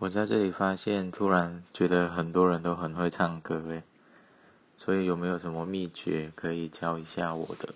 我在这里发现突然觉得很多人都很会唱歌诶所以有没有什么秘诀可以教一下我的？